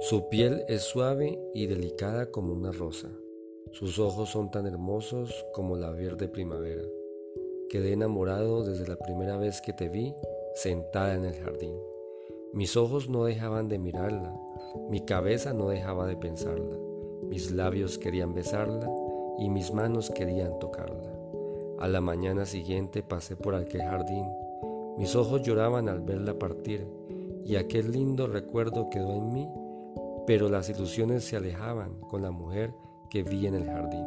Su piel es suave y delicada como una rosa. Sus ojos son tan hermosos como la verde primavera. Quedé enamorado desde la primera vez que te vi sentada en el jardín. Mis ojos no dejaban de mirarla, mi cabeza no dejaba de pensarla, mis labios querían besarla y mis manos querían tocarla. A la mañana siguiente pasé por aquel jardín, mis ojos lloraban al verla partir y aquel lindo recuerdo quedó en mí, pero las ilusiones se alejaban con la mujer que vi en el jardín.